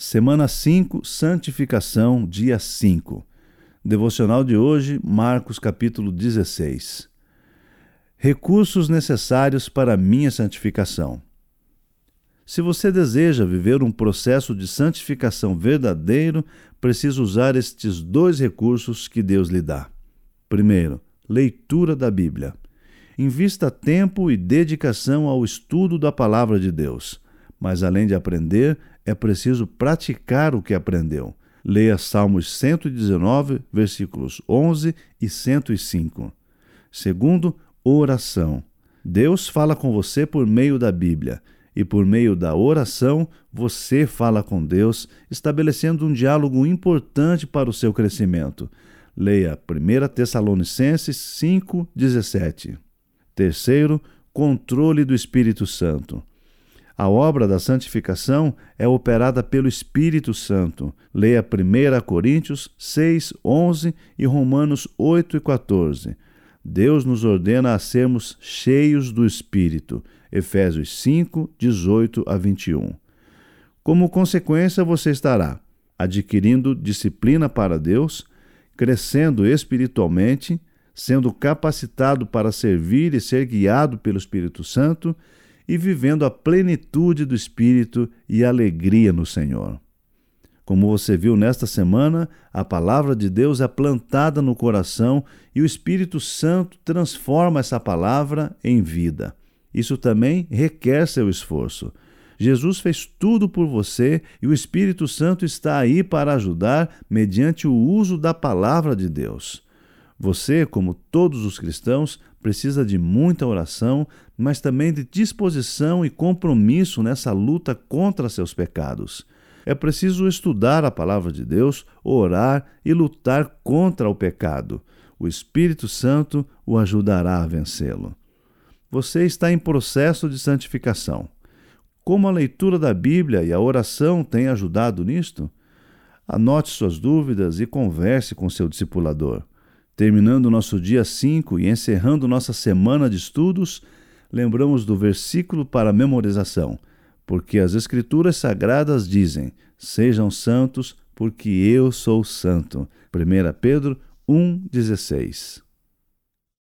Semana 5, Santificação, dia 5. Devocional de hoje, Marcos capítulo 16. Recursos necessários para minha santificação. Se você deseja viver um processo de santificação verdadeiro, precisa usar estes dois recursos que Deus lhe dá. Primeiro, leitura da Bíblia. Invista tempo e dedicação ao estudo da palavra de Deus. Mas além de aprender, é preciso praticar o que aprendeu. Leia Salmos 119, versículos 11 e 105. Segundo, oração. Deus fala com você por meio da Bíblia, e por meio da oração você fala com Deus, estabelecendo um diálogo importante para o seu crescimento. Leia 1 Tessalonicenses 5:17. Terceiro, controle do Espírito Santo. A obra da santificação é operada pelo Espírito Santo. Leia 1 Coríntios 6, 11 e Romanos 8 e 14. Deus nos ordena a sermos cheios do Espírito. Efésios 5, 18 a 21. Como consequência, você estará adquirindo disciplina para Deus, crescendo espiritualmente, sendo capacitado para servir e ser guiado pelo Espírito Santo e vivendo a plenitude do Espírito e alegria no Senhor. Como você viu nesta semana, a palavra de Deus é plantada no coração e o Espírito Santo transforma essa palavra em vida. Isso também requer seu esforço. Jesus fez tudo por você e o Espírito Santo está aí para ajudar mediante o uso da palavra de Deus. Você, como todos os cristãos, precisa de muita oração, mas também de disposição e compromisso nessa luta contra seus pecados. É preciso estudar a palavra de Deus, orar e lutar contra o pecado. O Espírito Santo o ajudará a vencê-lo. Você está em processo de santificação. Como a leitura da Bíblia e a oração têm ajudado nisto? Anote suas dúvidas e converse com seu discipulador. Terminando nosso dia 5 e encerrando nossa semana de estudos, lembramos do versículo para memorização, porque as Escrituras Sagradas dizem: Sejam santos, porque eu sou santo. 1 Pedro 1,16